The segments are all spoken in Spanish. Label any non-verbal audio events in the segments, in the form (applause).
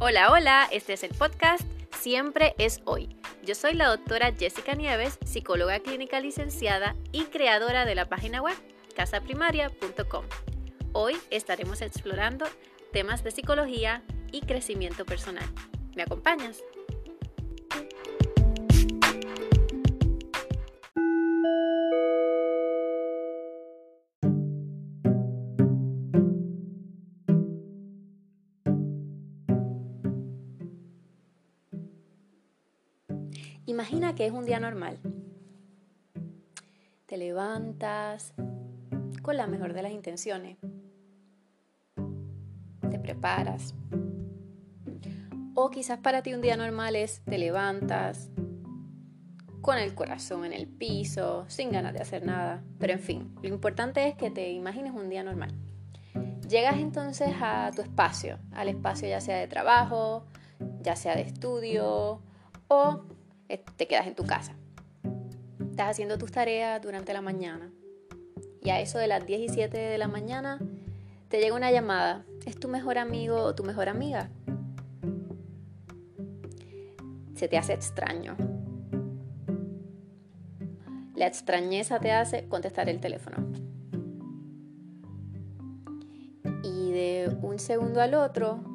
Hola, hola, este es el podcast Siempre es hoy. Yo soy la doctora Jessica Nieves, psicóloga clínica licenciada y creadora de la página web casaprimaria.com. Hoy estaremos explorando temas de psicología y crecimiento personal. ¿Me acompañas? Que es un día normal. Te levantas con la mejor de las intenciones. Te preparas. O quizás para ti un día normal es te levantas con el corazón en el piso, sin ganas de hacer nada. Pero en fin, lo importante es que te imagines un día normal. Llegas entonces a tu espacio, al espacio ya sea de trabajo, ya sea de estudio o te quedas en tu casa. Estás haciendo tus tareas durante la mañana y a eso de las 10 y 7 de la mañana te llega una llamada. ¿Es tu mejor amigo o tu mejor amiga? Se te hace extraño. La extrañeza te hace contestar el teléfono. Y de un segundo al otro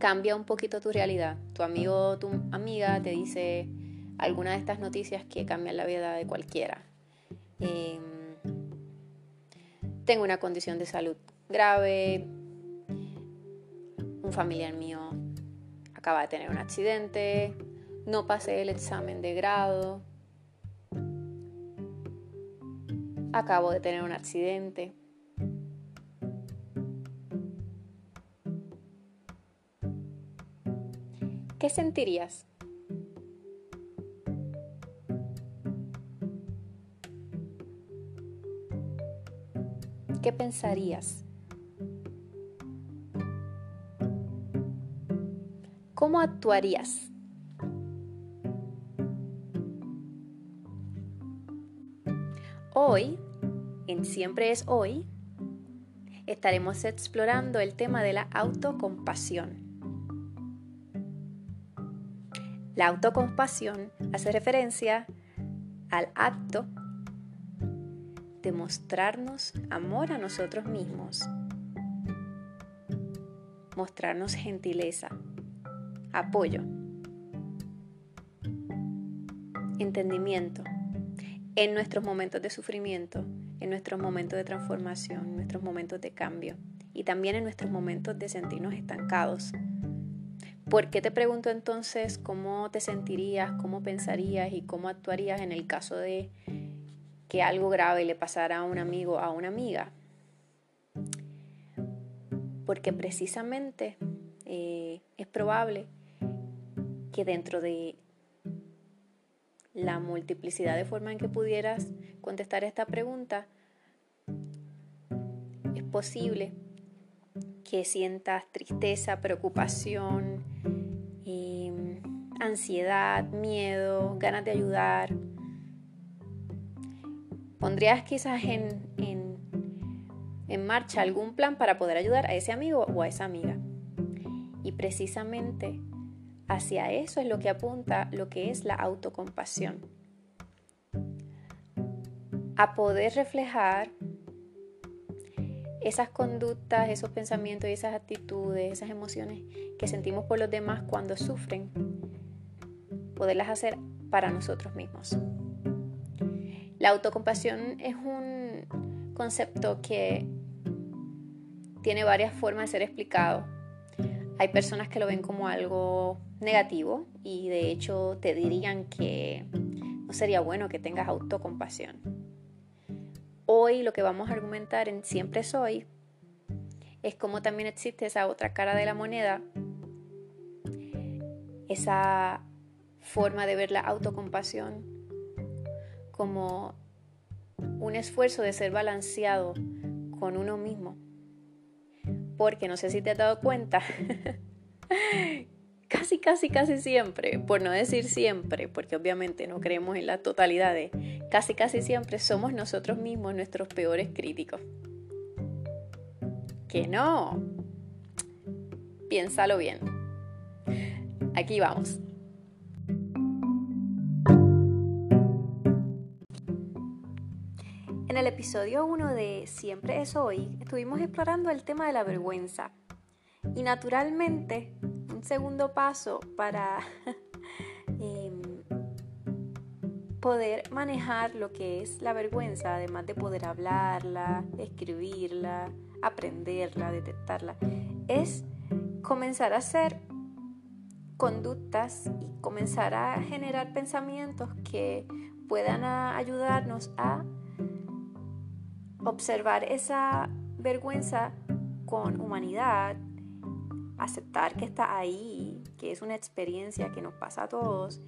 cambia un poquito tu realidad. Tu amigo tu amiga te dice alguna de estas noticias que cambian la vida de cualquiera. Em, tengo una condición de salud grave, un familiar mío acaba de tener un accidente, no pasé el examen de grado, acabo de tener un accidente. ¿Qué sentirías? ¿Qué pensarías? ¿Cómo actuarías? Hoy, en Siempre es Hoy, estaremos explorando el tema de la autocompasión. La autocompasión hace referencia al acto de mostrarnos amor a nosotros mismos, mostrarnos gentileza, apoyo, entendimiento en nuestros momentos de sufrimiento, en nuestros momentos de transformación, en nuestros momentos de cambio y también en nuestros momentos de sentirnos estancados ¿Por qué te pregunto entonces cómo te sentirías, cómo pensarías y cómo actuarías en el caso de que algo grave le pasara a un amigo a una amiga? Porque precisamente eh, es probable que dentro de la multiplicidad de formas en que pudieras contestar esta pregunta, es posible que sientas tristeza, preocupación, em, ansiedad, miedo, ganas de ayudar. ¿Pondrías quizás en, en, en marcha algún plan para poder ayudar a ese amigo o a esa amiga? Y precisamente hacia eso es lo que apunta lo que es la autocompasión. A poder reflejar esas conductas, esos pensamientos y esas actitudes, esas emociones que sentimos por los demás cuando sufren, poderlas hacer para nosotros mismos. La autocompasión es un concepto que tiene varias formas de ser explicado. Hay personas que lo ven como algo negativo y de hecho te dirían que no sería bueno que tengas autocompasión Hoy lo que vamos a argumentar en Siempre Soy es cómo también existe esa otra cara de la moneda, esa forma de ver la autocompasión como un esfuerzo de ser balanceado con uno mismo. Porque no sé si te has dado cuenta casi, casi, casi siempre, por no decir siempre, porque obviamente no creemos en la totalidad de casi, casi siempre somos nosotros mismos nuestros peores críticos. Que no. Piénsalo bien. Aquí vamos. En el episodio 1 de Siempre es hoy, estuvimos explorando el tema de la vergüenza. Y naturalmente, un segundo paso para (laughs) em, poder manejar lo que es la vergüenza, además de poder hablarla, escribirla, aprenderla, detectarla, es comenzar a hacer conductas y comenzar a generar pensamientos que puedan ayudarnos a observar esa vergüenza con humanidad, aceptar que está ahí, que es una experiencia que nos pasa a todos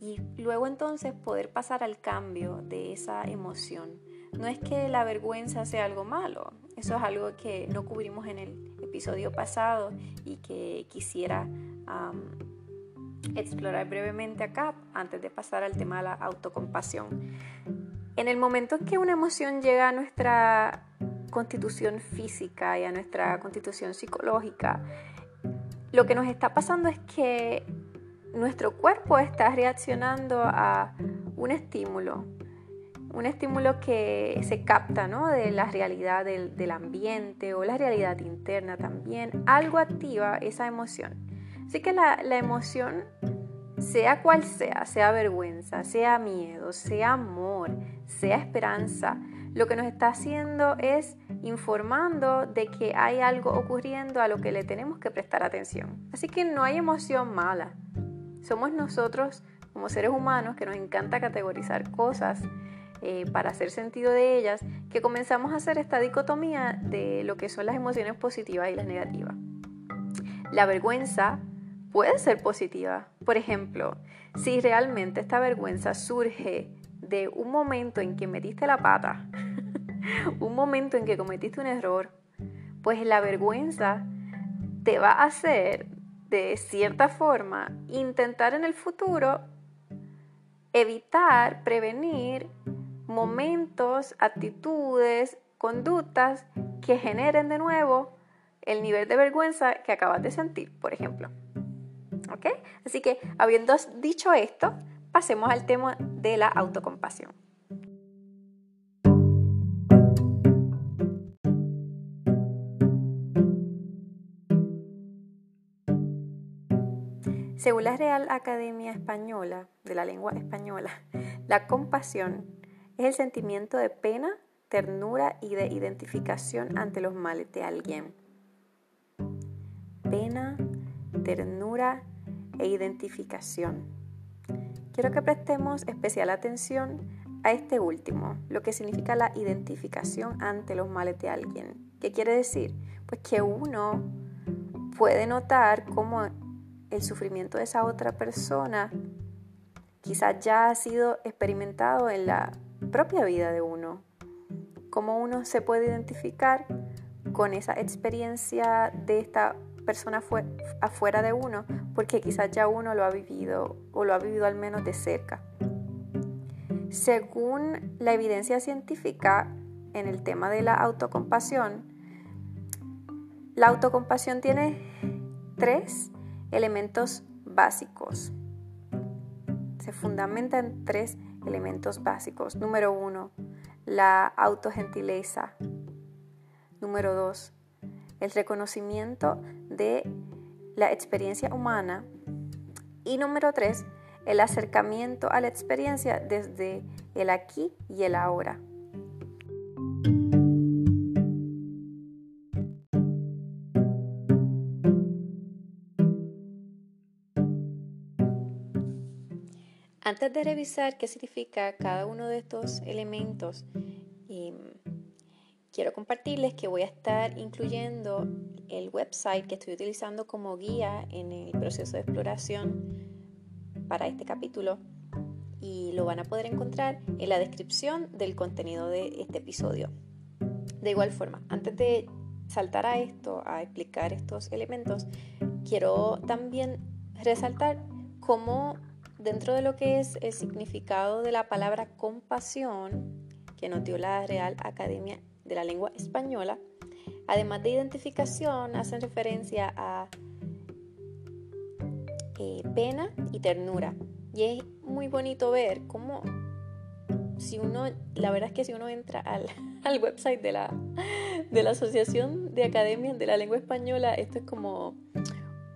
y luego entonces poder pasar al cambio de esa emoción. No es que la vergüenza sea algo malo, eso es algo que no cubrimos en el episodio pasado y que quisiera explorar brevemente acá antes de pasar al tema de la autocompasión. En el momento en que una emoción llega a nuestra constitución física y a nuestra constitución psicológica, lo que nos está pasando es que nuestro cuerpo está reaccionando a un estímulo, un estímulo que se capta ¿no? de la realidad del, ambiente o la realidad interna también, algo activa esa emoción. Así que la emoción, sea cual sea, sea vergüenza, sea miedo, sea amor, sea esperanza, lo que nos está haciendo es informando de que hay algo ocurriendo a lo que le tenemos que prestar atención. Así que no hay emoción mala. Somos nosotros como seres humanos que nos encanta categorizar cosas eh, para hacer sentido de ellas, que comenzamos a hacer esta dicotomía de lo que son las emociones positivas y las negativas. La vergüenza puede ser positiva. Por ejemplo, si realmente esta vergüenza surge de un momento en que metiste la pata, (laughs) un momento en que cometiste un error, pues la vergüenza te va a hacer, de cierta forma, intentar en el futuro evitar, prevenir momentos, actitudes, conductas que generen de nuevo el nivel de vergüenza que acabas de sentir, por ejemplo. ¿Ok? Así que, habiendo dicho esto, pasemos al tema de la autocompasión. Según la Real Academia Española de la Lengua Española, la compasión es el sentimiento de pena, ternura y de identificación ante los males de alguien. Pena, ternura e identificación. Quiero que prestemos especial atención a este último, lo que significa la identificación ante los males de alguien. ¿Qué quiere decir? Pues que uno puede notar cómo el sufrimiento de esa otra persona quizás ya ha sido experimentado en la propia vida de uno. Cómo uno se puede identificar con esa experiencia de esta persona afuera de uno, porque quizás ya uno lo ha vivido o lo ha vivido al menos de cerca. Según la evidencia científica en el tema de la autocompasión, la autocompasión tiene tres elementos básicos. Se fundamenta en tres elementos básicos. Número uno, la autogentileza. Número dos, el reconocimiento de la experiencia humana. Y número tres, el acercamiento a la experiencia desde el aquí y el ahora. Antes de revisar qué significa cada uno de estos elementos, em, quiero compartirles que voy a estar incluyendo el website que estoy utilizando como guía en el proceso de exploración para este capítulo y lo van a poder encontrar en la descripción del contenido de este episodio. De igual forma, antes de saltar a esto, a explicar estos elementos, quiero también resaltar cómo dentro de lo que es el significado de la palabra compasión, que nos la Real Academia de la Lengua Española, Además de identificación, hacen referencia a eh, pena y ternura. Y es muy bonito ver cómo, si uno, la verdad es que si uno entra al, (laughs) al website de la, de la Asociación de Academias de la Lengua Española, esto es como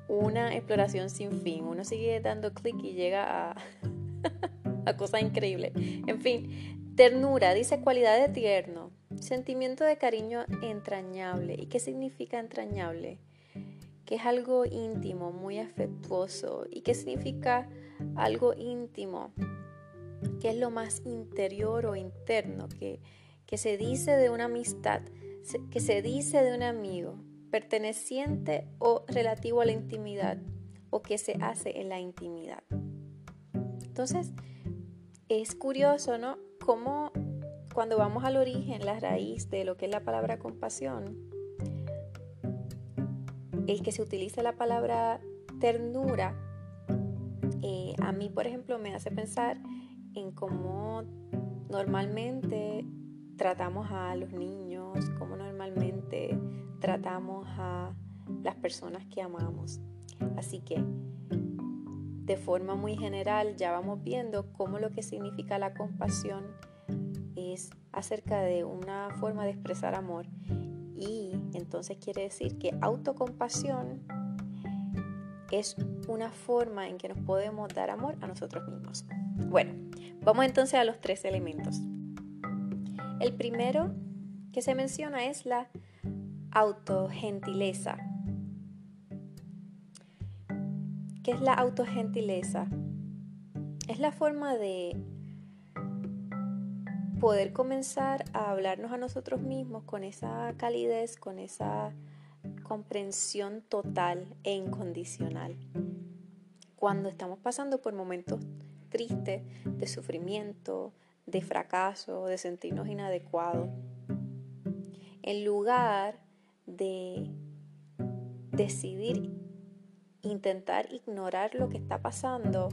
una exploración sin fin. Uno sigue dando clic y llega a, (laughs) a cosas increíbles. En fin, ternura, dice cualidad de tierno, Sentimiento de cariño entrañable. ¿Y qué significa entrañable? Que es algo íntimo, muy afectuoso. ¿Y qué significa algo íntimo? Que es lo más interior o interno, que, que se dice de una amistad, que se dice de un amigo, perteneciente o relativo a la intimidad, o que se hace en la intimidad. Entonces, es curioso, ¿no? Cómo cuando vamos al origen, la raíz de lo que es la palabra compasión, el que se utiliza la palabra ternura, eh, a mí, por ejemplo, me hace pensar en cómo normalmente tratamos a los niños, cómo normalmente tratamos a las personas que amamos. Así que, de forma muy general, ya vamos viendo cómo lo que significa la compasión es acerca de una forma de expresar amor y entonces quiere decir que autocompasión es una forma en que nos podemos dar amor a nosotros mismos. Bueno, vamos entonces a los tres elementos. El primero que se menciona es la autogentileza. ¿Qué es la autogentileza? Es la forma de poder comenzar a hablarnos a nosotros mismos con esa calidez, con esa comprensión total e incondicional. Cuando estamos pasando por momentos tristes, de sufrimiento, de fracaso, de sentirnos inadecuados, en lugar de decidir intentar ignorar lo que está pasando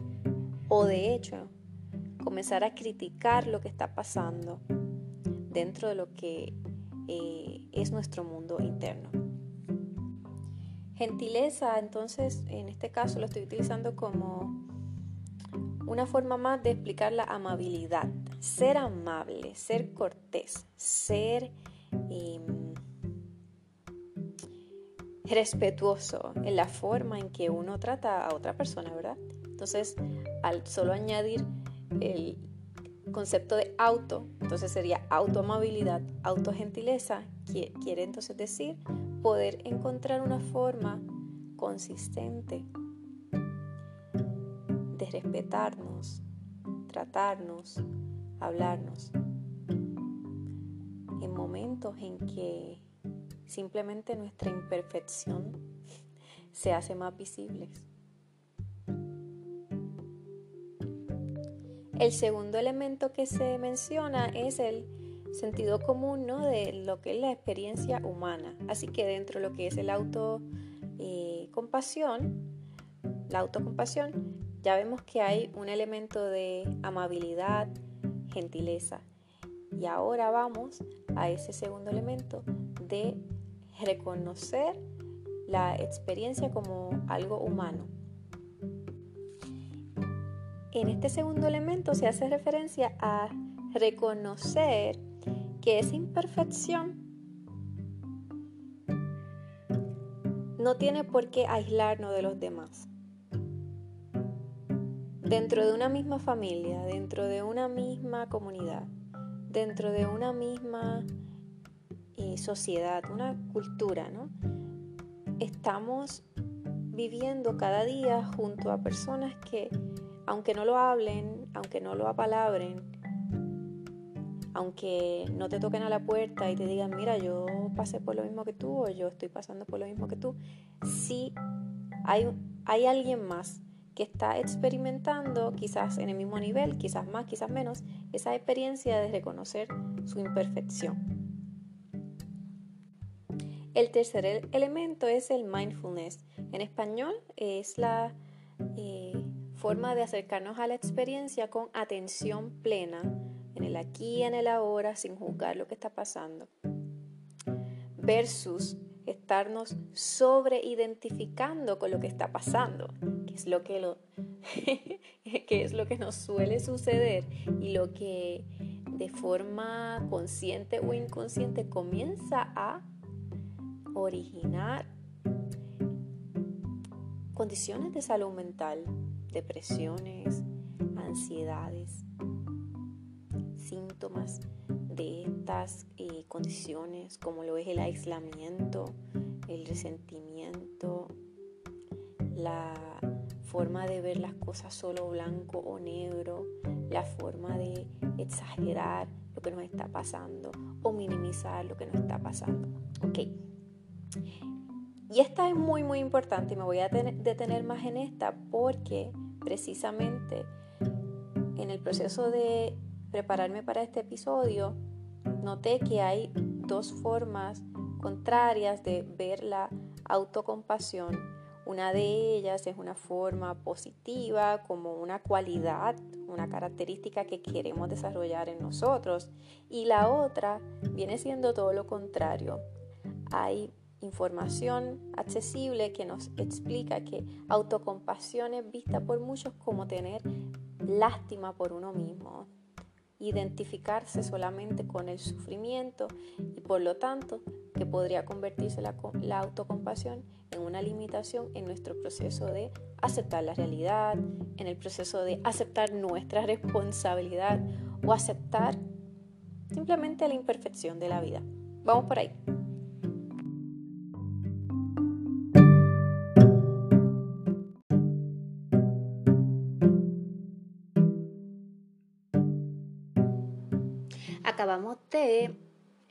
o de hecho comenzar a criticar lo que está pasando dentro de lo que eh, es nuestro mundo interno. Gentileza, entonces, en este caso lo estoy utilizando como una forma más de explicar la amabilidad. Ser amable, ser cortés, ser em, respetuoso en la forma en que uno trata a otra persona, ¿verdad? Entonces, al solo añadir el concepto de auto, entonces sería autoamabilidad, autogentileza, quiere entonces decir poder encontrar una forma consistente de respetarnos, tratarnos, hablarnos en momentos en que simplemente nuestra imperfección se hace más visible. El segundo elemento que se menciona es el sentido común de lo que es la experiencia humana. Así que dentro de lo que es el autocompasión, eh, la autocompasión, ya vemos que hay un elemento de amabilidad, gentileza. Y ahora vamos a ese segundo elemento de reconocer la experiencia como algo humano. En este segundo elemento se hace referencia a reconocer que esa imperfección no tiene por qué aislarnos de los demás. Dentro de una misma familia, dentro de una misma comunidad, dentro de una misma eh, sociedad, una cultura, ¿no? Estamos viviendo cada día junto a personas que aunque no lo hablen, aunque no lo apalabren, aunque no te toquen a la puerta y te digan, mira, yo pasé por lo mismo que tú o yo estoy pasando por lo mismo que tú, sí hay, hay alguien más que está experimentando, quizás en el mismo nivel, quizás más, quizás menos, esa experiencia de reconocer su imperfección. El tercer elemento es el mindfulness. En español es la eh, forma de acercarnos a la experiencia con atención plena, en el aquí y en el ahora, sin juzgar lo que está pasando. versus estarnos sobreidentificando con lo que está pasando, que es lo que, lo, (laughs) que es lo que nos suele suceder y lo que de forma consciente o inconsciente comienza a originar condiciones de salud mental, depresiones, ansiedades, síntomas de estas eh, condiciones como lo es el aislamiento, el resentimiento, la forma de ver las cosas solo blanco o negro, la forma de exagerar lo que nos está pasando o minimizar lo que nos está pasando. Ok. Y esta es muy, muy importante y me voy a detener más en esta porque precisamente en el proceso de prepararme para este episodio, noté que hay dos formas contrarias de ver la autocompasión. Una de ellas es una forma positiva, como una cualidad, una característica que queremos desarrollar en nosotros. Y la otra viene siendo todo lo contrario. Hay información accesible que nos explica que autocompasión es vista por muchos como tener lástima por uno mismo, identificarse solamente con el sufrimiento y por lo tanto que podría convertirse la, la, autocompasión en una limitación en nuestro proceso de aceptar la realidad, en el proceso de aceptar nuestra responsabilidad o aceptar simplemente la imperfección de la vida. Vamos por ahí. Acabamos de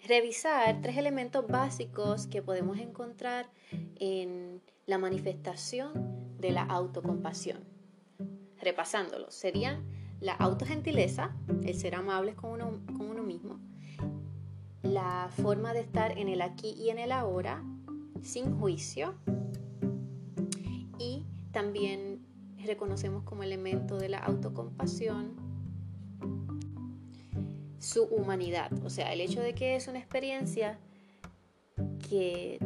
revisar tres elementos básicos que podemos encontrar en la manifestación de la autocompasión. Repasándolos, serían la autogentileza, el ser amables con uno, con uno mismo, la forma de estar en el aquí y en el ahora, sin juicio, y también reconocemos como elemento de la autocompasión su humanidad. O sea, el hecho de que es una experiencia que,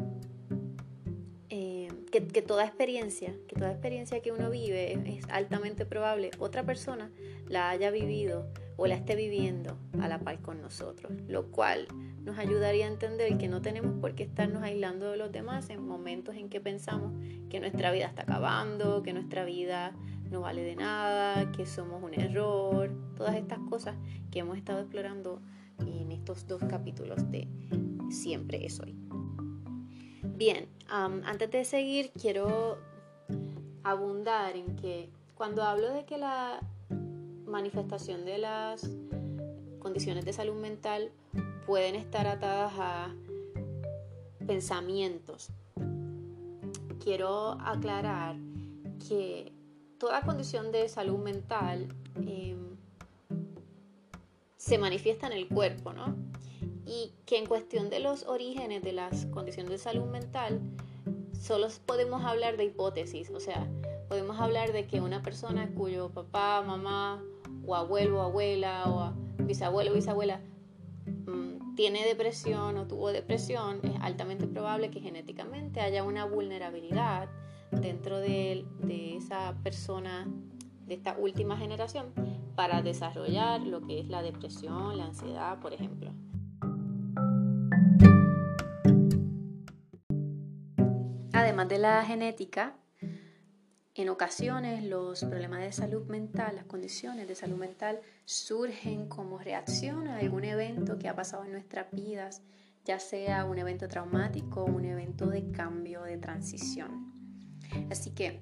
eh, que, toda experiencia, que toda experiencia que uno vive es, altamente probable otra persona la haya vivido o la esté viviendo a la par con nosotros, lo cual nos ayudaría a entender que no tenemos por qué estarnos aislando de los demás en momentos en que pensamos que nuestra vida está acabando, que nuestra vida no vale de nada, que somos un error, todas estas cosas que hemos estado explorando en estos dos capítulos de Siempre es hoy. Bien, antes de seguir quiero abundar en que cuando hablo de que la manifestación de las condiciones de salud mental pueden estar atadas a pensamientos, quiero aclarar que toda condición de salud mental em, se manifiesta en el cuerpo, ¿no? Y que en cuestión de los orígenes de las condiciones de salud mental, solo podemos hablar de hipótesis, o sea, podemos hablar de que una persona cuyo papá, mamá, o abuelo, abuela, o bisabuelo, bisabuela, mm, tiene depresión o tuvo depresión, es altamente probable que genéticamente haya una vulnerabilidad dentro de, esa persona de esta última generación para desarrollar lo que es la depresión, la ansiedad, por ejemplo. Además de la genética, en ocasiones los problemas de salud mental, las condiciones de salud mental surgen como reacción a algún evento que ha pasado en nuestras vidas, ya sea un evento traumático o un evento de cambio, de transición. Así que,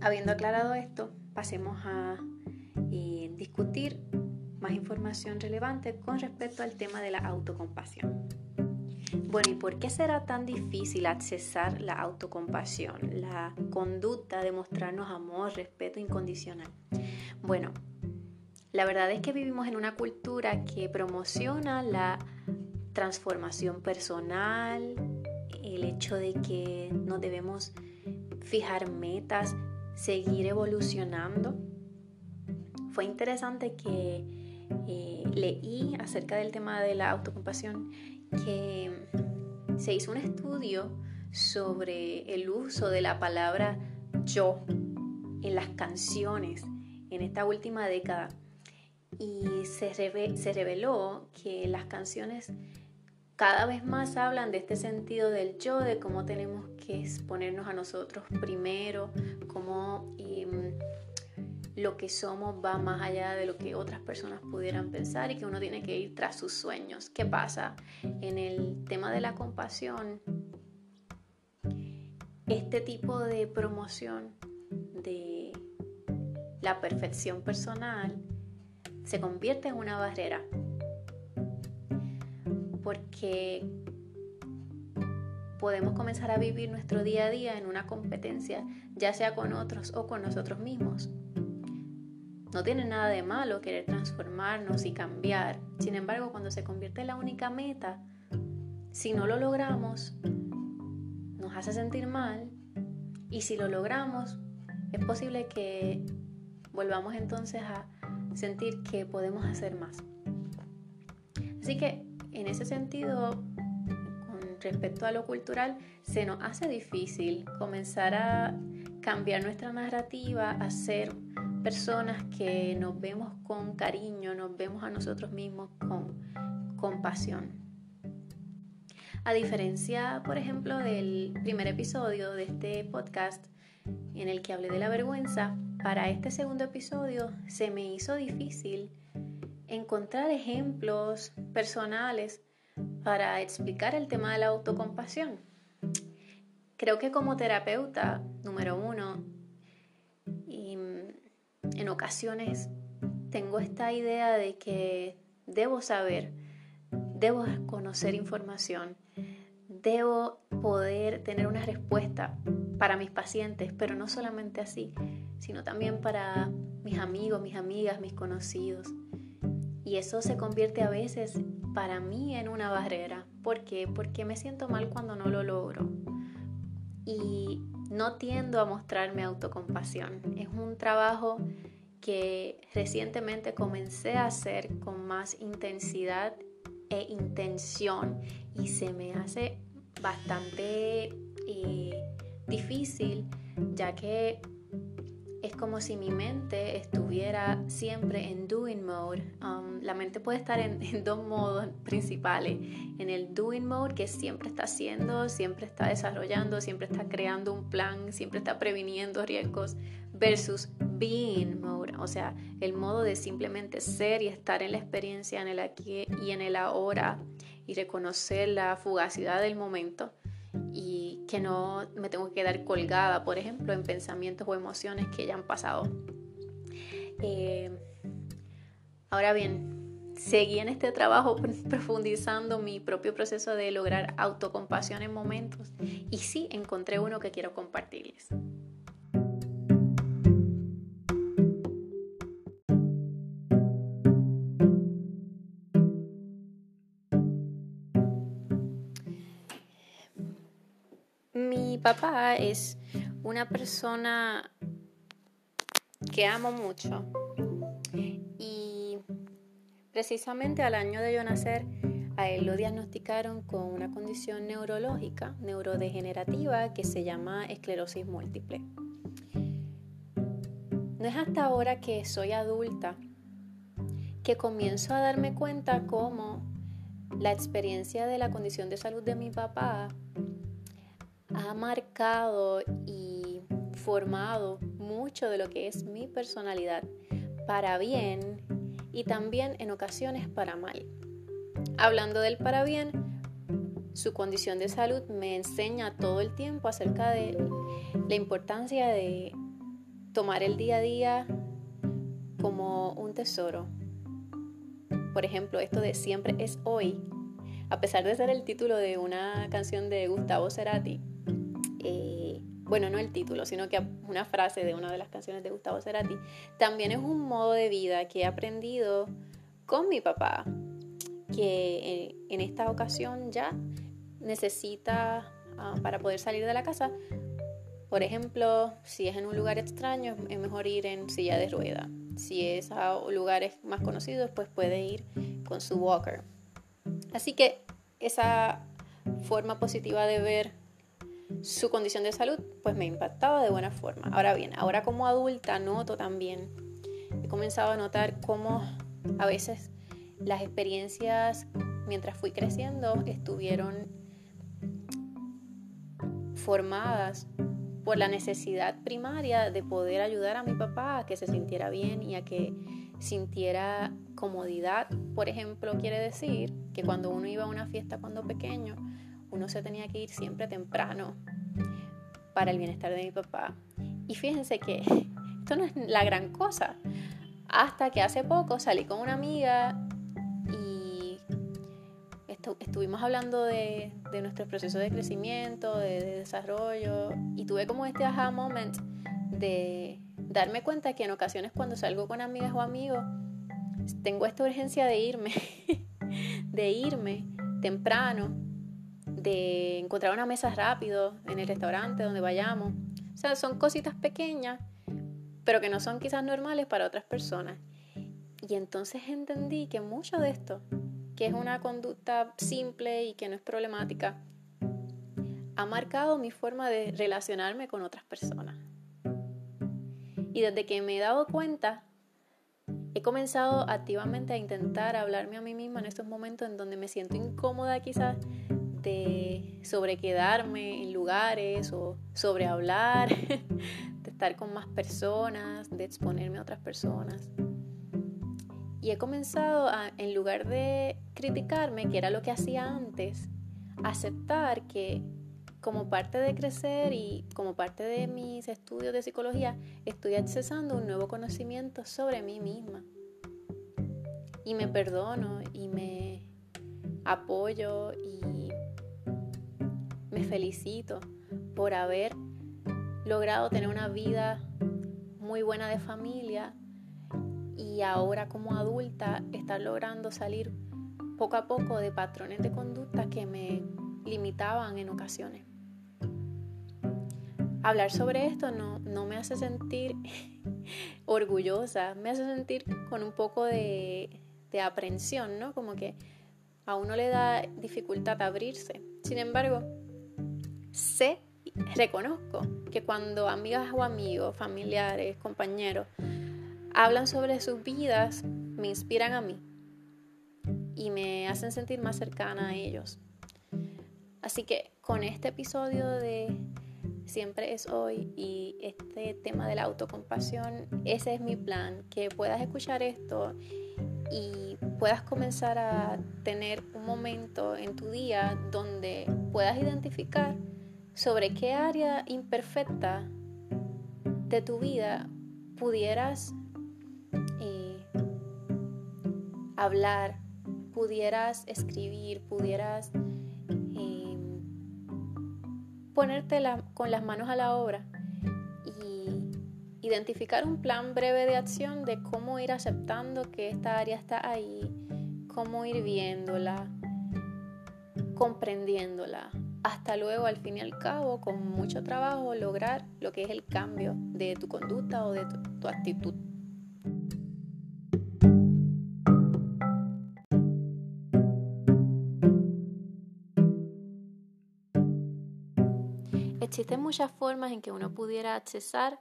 habiendo aclarado esto, pasemos a eh, discutir más información relevante con respecto al tema de la autocompasión. Bueno, ¿y por qué será tan difícil accesar la autocompasión, la conducta de mostrarnos amor, respeto incondicional? Bueno, la verdad es que vivimos en una cultura que promociona la transformación personal, el hecho de que nos debemos fijar metas, seguir evolucionando. Fue interesante que eh, leí acerca del tema de la autocompasión que se hizo un estudio sobre el uso de la palabra yo en las canciones en esta última década y se, se reveló que las canciones cada vez más hablan de este sentido del yo, de cómo tenemos que exponernos a nosotros primero, cómo em, lo que somos va más allá de lo que otras personas pudieran pensar y que uno tiene que ir tras sus sueños. ¿Qué pasa? En el tema de la compasión, este tipo de promoción de la perfección personal se convierte en una barrera porque podemos comenzar a vivir nuestro día a día en una competencia, ya sea con otros o con nosotros mismos. No tiene nada de malo querer transformarnos y cambiar. Sin embargo, cuando se convierte en la única meta, si no lo logramos, nos hace sentir mal. Y si lo logramos, es posible que volvamos entonces a sentir que podemos hacer más. Así que en ese sentido, con respecto a lo cultural, se nos hace difícil comenzar a cambiar nuestra narrativa, a ser personas que nos vemos con cariño, nos vemos a nosotros mismos con compasión. A diferencia, por ejemplo, del primer episodio de este podcast en el que hablé de la vergüenza, para este segundo episodio se me hizo difícil encontrar ejemplos personales para explicar el tema de la autocompasión. Creo que como terapeuta, número uno, y en ocasiones tengo esta idea de que debo saber, debo conocer información, debo poder tener una respuesta para mis pacientes, pero no solamente así, sino también para mis amigos, mis amigas, mis conocidos. Y eso se convierte a veces para mí en una barrera. ¿Por qué? Porque me siento mal cuando no lo logro. Y no tiendo a mostrarme autocompasión. Es un trabajo que recientemente comencé a hacer con más intensidad e intención y se me hace bastante eh, difícil ya que es como si mi mente estuviera siempre en doing mode. Um, la mente puede estar en, (laughs) en, dos modos principales. En el doing mode, que siempre está haciendo, siempre está desarrollando, siempre está creando un plan, siempre está previniendo riesgos, versus being mode, o sea, el modo de simplemente ser y estar en la experiencia, en el aquí y en el ahora y reconocer la fugacidad del momento y que no me tengo que quedar colgada, por ejemplo, en pensamientos o emociones que ya han pasado. Eh, ahora bien, seguí en este trabajo (laughs) profundizando mi propio proceso de lograr autocompasión en momentos y sí encontré uno que quiero compartirles. Papá es una persona que amo mucho. Y precisamente al año de yo nacer, a él lo diagnosticaron con una condición neurológica, neurodegenerativa, que se llama esclerosis múltiple. No es hasta ahora que soy adulta que comienzo a darme cuenta cómo la experiencia de la condición de salud de mi papá ha marcado y formado mucho de lo que es mi personalidad, para bien y también en ocasiones para mal. Hablando del para bien, su condición de salud me enseña todo el tiempo acerca de la importancia de tomar el día a día como un tesoro. Por ejemplo, esto de siempre es hoy, a pesar de ser el título de una canción de Gustavo Cerati, bueno, no el título, sino que una frase de una de las canciones de Gustavo Cerati, también es un modo de vida que he aprendido con mi papá, que en, esta ocasión ya necesita ah, para poder salir de la casa. Por ejemplo, si es en un lugar extraño, es mejor ir en silla de rueda. Si es a lugares más conocidos, pues puede ir con su walker. Así que esa forma positiva de ver su condición de salud, pues me impactaba de buena forma. Ahora bien, ahora como adulta noto también, he comenzado a notar cómo a veces las experiencias mientras fui creciendo estuvieron formadas por la necesidad primaria de poder ayudar a mi papá a que se sintiera bien y a que sintiera comodidad. Por ejemplo, quiere decir que cuando uno iba a una fiesta cuando pequeño, uno se tenía que ir siempre temprano para el bienestar de mi papá. Y fíjense que esto no es la gran cosa. Hasta que hace poco salí con una amiga y estuvimos hablando de, de nuestro proceso de crecimiento, de, de desarrollo, y tuve como este aha moment de darme cuenta que en ocasiones cuando salgo con amigas o amigos, tengo esta urgencia de irme, (laughs) de irme temprano, de encontrar una mesa rápido en el restaurante donde vayamos. O sea, son cositas pequeñas, pero que no son quizás normales para otras personas. Y entonces entendí que mucho de esto, que es una conducta simple y que no es problemática, ha marcado mi forma de relacionarme con otras personas. Y desde que me he dado cuenta, he comenzado activamente a intentar hablarme a mí misma en estos momentos en donde me siento incómoda quizás de sobrequedarme en lugares o sobre hablar, (laughs) de estar con más personas, de exponerme a otras personas. Y he comenzado en lugar de criticarme, que era lo que hacía antes, aceptar que como parte de crecer y como parte de mis estudios de psicología, estoy accesando un nuevo conocimiento sobre mí misma. Y me perdono y me apoyo y felicito por haber logrado tener una vida muy buena de familia y ahora como adulta estar logrando salir poco a poco de patrones de conducta que me limitaban en ocasiones hablar sobre esto no, no me hace sentir (laughs) orgullosa, me hace sentir con un poco de, de aprensión, ¿no? Como que a uno le da dificultad abrirse. Sin embargo, sé, reconozco que cuando amigas o amigos, familiares, compañeros, hablan sobre sus vidas, me inspiran a mí y me hacen sentir más cercana a ellos. Así que con este episodio de siempre es hoy y este tema de la autocompasión, ese es mi plan, que puedas escuchar esto y puedas comenzar a tener un momento en tu día donde puedas identificar sobre qué área imperfecta de tu vida pudieras eh, hablar, pudieras escribir, pudieras ponerte con las manos a la obra y identificar un plan breve de acción de cómo ir aceptando que esta área está ahí, cómo ir viéndola, comprendiéndola, hasta luego al fin y al cabo, con mucho trabajo, lograr lo que es el cambio de tu conducta o de tu actitud. Existen muchas formas en que uno pudiera accesar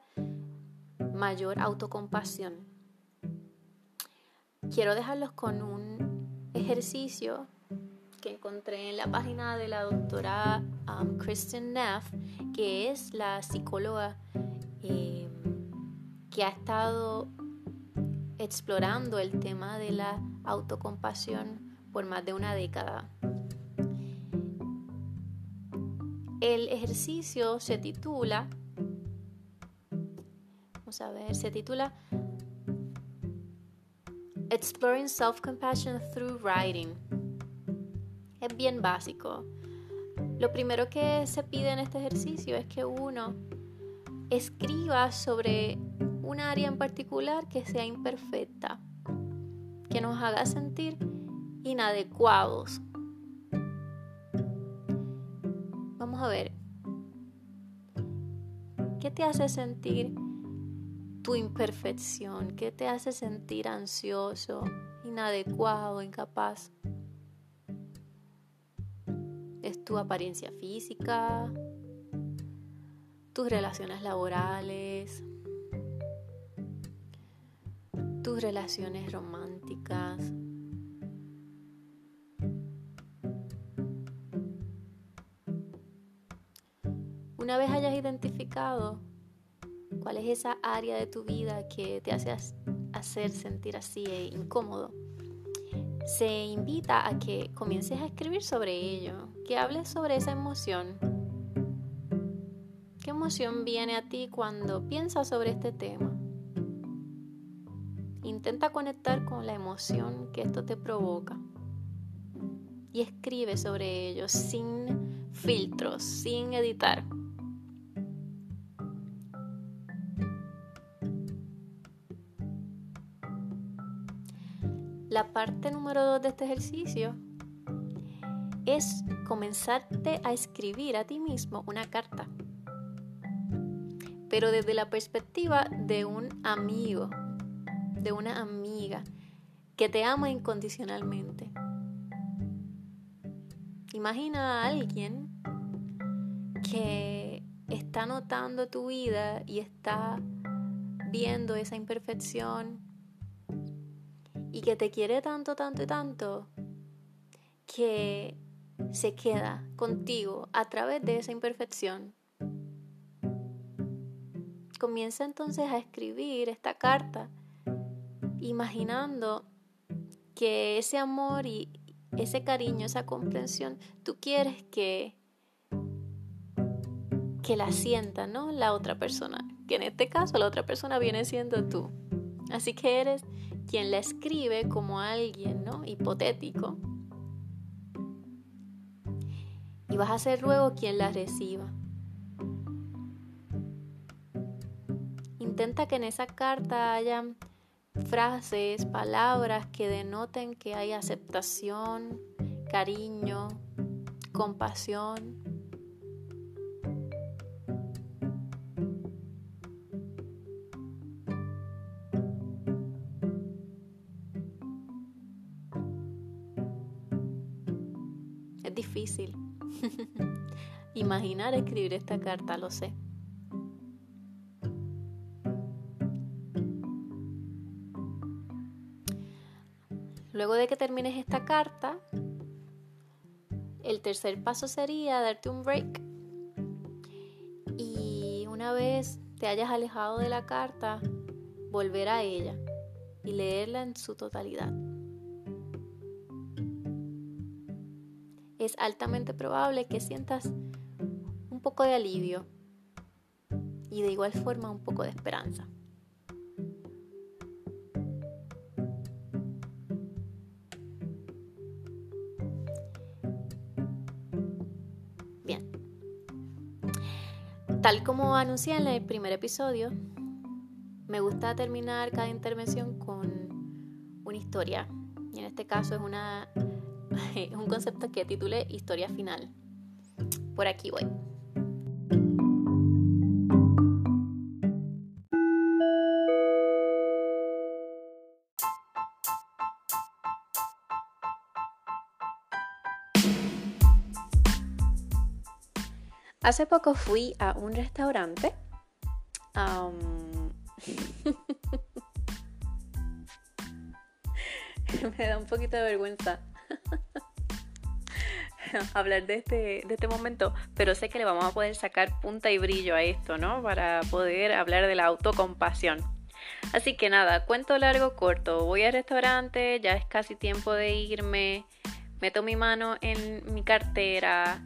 mayor autocompasión. Quiero dejarlos con un ejercicio que encontré en la página de la doctora um, Kristen Neff, que es la psicóloga em, que ha estado explorando el tema de la autocompasión por más de una década. El ejercicio se titula, vamos a ver, se titula Exploring Self-Compassion Through Writing. Es bien básico. Lo primero que se pide en este ejercicio es que uno escriba sobre un área en particular que sea imperfecta, que nos haga sentir inadecuados a ver, ¿qué te hace sentir tu imperfección? ¿Qué te hace sentir ansioso, inadecuado, incapaz? Tu apariencia física, tus relaciones laborales, tus relaciones románticas. Una vez hayas identificado cuál es esa área de tu vida que te hace hacer sentir así e incómodo, se invita a que comiences a escribir sobre ello, que hables sobre esa emoción. ¿Qué emoción viene a ti cuando piensas sobre este tema? Intenta conectar con la emoción que esto te provoca y escribe sobre ello sin filtros, sin editar. La parte número dos de este ejercicio es comenzarte a escribir a ti mismo una carta, pero desde la perspectiva de un amigo, de una amiga que te ama incondicionalmente. Imagina a alguien que está notando tu vida y está viendo esa imperfección y que te quiere tanto, tanto y tanto que se queda contigo a través de esa imperfección. Comienza entonces a escribir esta carta imaginando que ese amor y ese cariño, esa comprensión, tú quieres que que la sienta, ¿no? La otra persona, que en este caso la otra persona viene siendo tú. Así que eres quien la escribe como alguien, ¿no? Hipotético. Y vas a ser luego quien la reciba. Intenta que en esa carta haya frases, palabras que denoten que hay aceptación, cariño, compasión. Imaginar escribir esta carta, lo sé. Luego de que termines esta carta, el tercer paso sería darte un break. Y una vez te hayas alejado de la carta, volver a ella y leerla en su totalidad. es altamente probable que sientas un poco de alivio y de igual forma un poco de esperanza. Bien. Tal como anuncié en el primer episodio, me gusta terminar cada intervención con una historia. Y en este caso es una (laughs) un concepto que titulé Historia Final. Por aquí voy. Hace poco fui a un restaurante. (laughs) me da un poquito de vergüenza (laughs) hablar de este, de este momento, pero sé que le vamos a poder sacar punta y brillo a esto, ¿no? Para poder hablar de la autocompasión. Así que nada, cuento largo, corto. Voy al restaurante, ya es casi tiempo de irme. Meto mi mano en mi cartera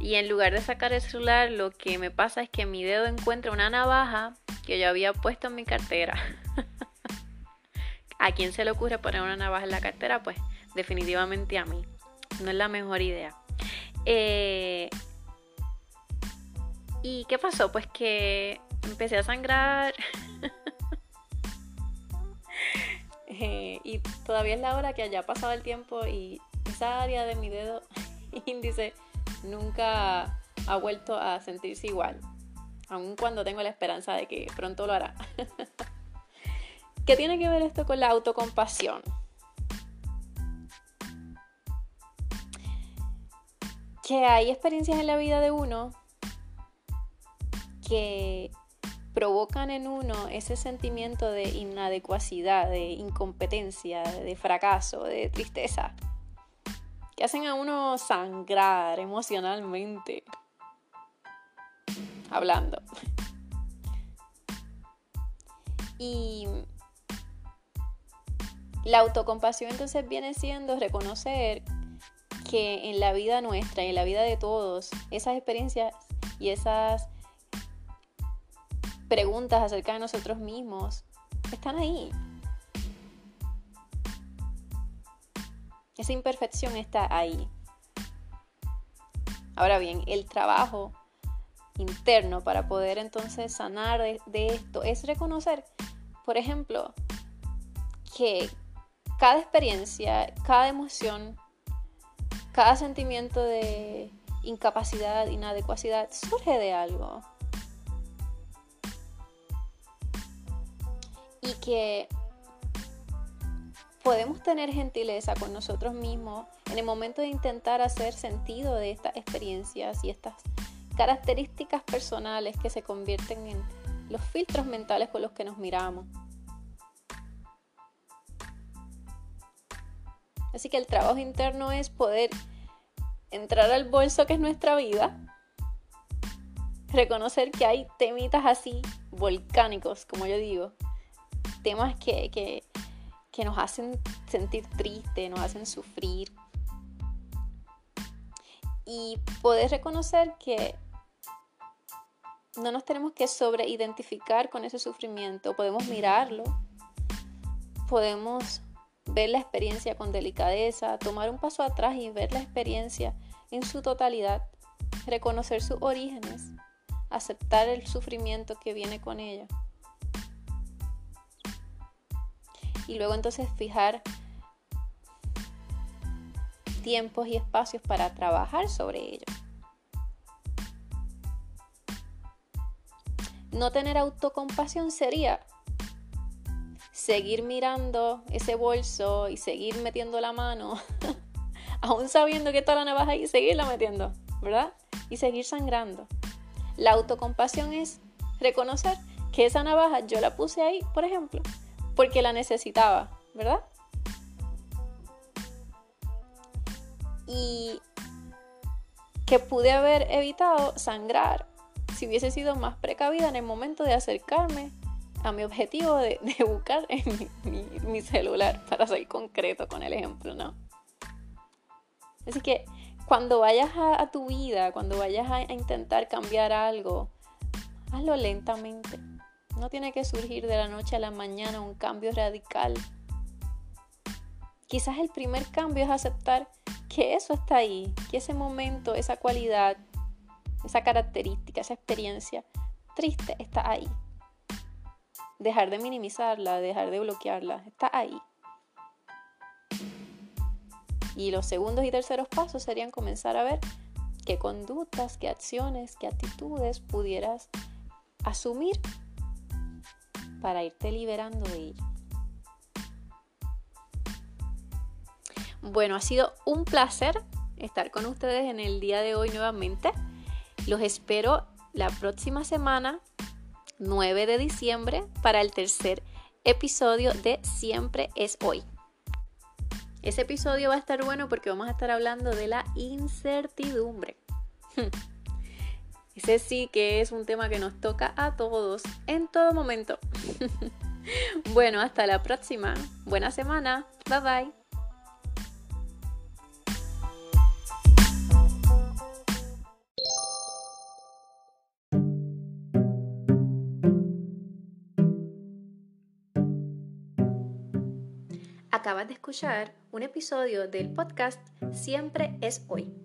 y en lugar de sacar el celular, lo que me pasa es que mi dedo encuentra una navaja que yo había puesto en mi cartera. (laughs) ¿A quién se le ocurre poner una navaja en la cartera? Pues definitivamente a mí. No es la mejor idea. Eh, ¿Y qué pasó? Pues que empecé a sangrar. (laughs) Eh, y todavía es la hora que haya pasado el tiempo y esa área de mi dedo (laughs) índice nunca ha vuelto a sentirse igual. Aun cuando tengo la esperanza de que pronto lo hará. (laughs) ¿Qué tiene que ver esto con la autocompasión? que hay experiencias en la vida de uno que provocan en uno ese sentimiento de inadecuacidad, de incompetencia, de fracaso, de tristeza, que hacen a uno sangrar emocionalmente, hablando. Y la autocompasión entonces viene siendo reconocer que en la vida nuestra y en la vida de todos, esas experiencias y esas preguntas acerca de nosotros mismos están ahí. Esa imperfección está ahí. Ahora bien, el trabajo interno para poder entonces sanar de, esto es reconocer, por ejemplo, que cada experiencia, cada emoción, cada sentimiento de incapacidad, inadecuacidad, surge de algo. Y que podemos tener gentileza con nosotros mismos en el momento de intentar hacer sentido de estas experiencias y estas características personales que se convierten en los filtros mentales con los que nos miramos. Así que el trabajo interno es poder entrar al bolso que es nuestra vida, reconocer que hay temitas así volcánicos, como yo digo, temas que, que, que nos hacen sentir triste, nos hacen sufrir. Y poder reconocer que no nos tenemos que sobreidentificar con ese sufrimiento, podemos mirarlo, podemos ver la experiencia con delicadeza, tomar un paso atrás y ver la experiencia en su totalidad, reconocer sus orígenes, aceptar el sufrimiento que viene con ella. Y luego entonces fijar tiempos y espacios para trabajar sobre ello. No tener autocompasión sería seguir mirando ese bolso y seguir metiendo la mano, (laughs) aún sabiendo que está la navaja ahí, seguirla metiendo, ¿verdad? Y seguir sangrando. La autocompasión es reconocer que esa navaja yo la puse ahí, por ejemplo, porque la necesitaba, ¿verdad? Y que pude haber evitado sangrar si hubiese sido más precavida en el momento de acercarme a mi objetivo de, buscar mi, celular, para ser concreto con el ejemplo, ¿no? Así que cuando vayas a, tu vida, cuando vayas a, intentar cambiar algo, hazlo lentamente. No tiene que surgir de la noche a la mañana un cambio radical. Quizás el primer cambio es aceptar que eso está ahí, que ese momento, esa cualidad, esa característica, esa experiencia triste está ahí dejar de minimizarla, dejar de bloquearla, está ahí. Y los segundos y terceros pasos serían comenzar a ver qué conductas, qué acciones, qué actitudes pudieras asumir para irte liberando de ella. Bueno, ha sido un placer estar con ustedes en el día de hoy nuevamente. Los espero la próxima semana 9 de diciembre para el tercer episodio de Siempre es hoy. Ese episodio va a estar bueno porque vamos a estar hablando de la incertidumbre. (laughs) Ese sí que es un tema que nos toca a todos en todo momento. (laughs) bueno, hasta la próxima. Buena semana. Bye bye. Acabas de escuchar un episodio del podcast Siempre es hoy.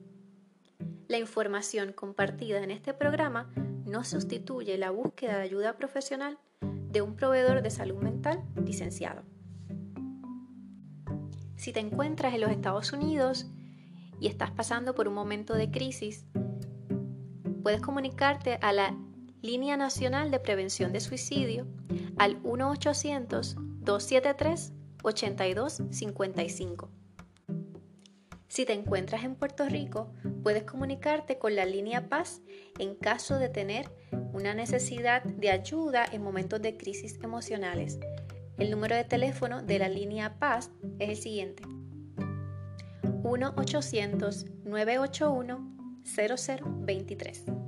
La información compartida en este programa no sustituye la búsqueda de ayuda profesional de un proveedor de salud mental licenciado. Si te encuentras en los Estados Unidos y estás pasando por un momento de crisis, puedes comunicarte a la Línea Nacional de Prevención de Suicidio al 1-800-273 8255. Si te encuentras en Puerto Rico, puedes comunicarte con la línea Paz en caso de tener una necesidad de ayuda en momentos de crisis emocionales. El número de teléfono de la línea Paz es el siguiente. 1-800-981-0023.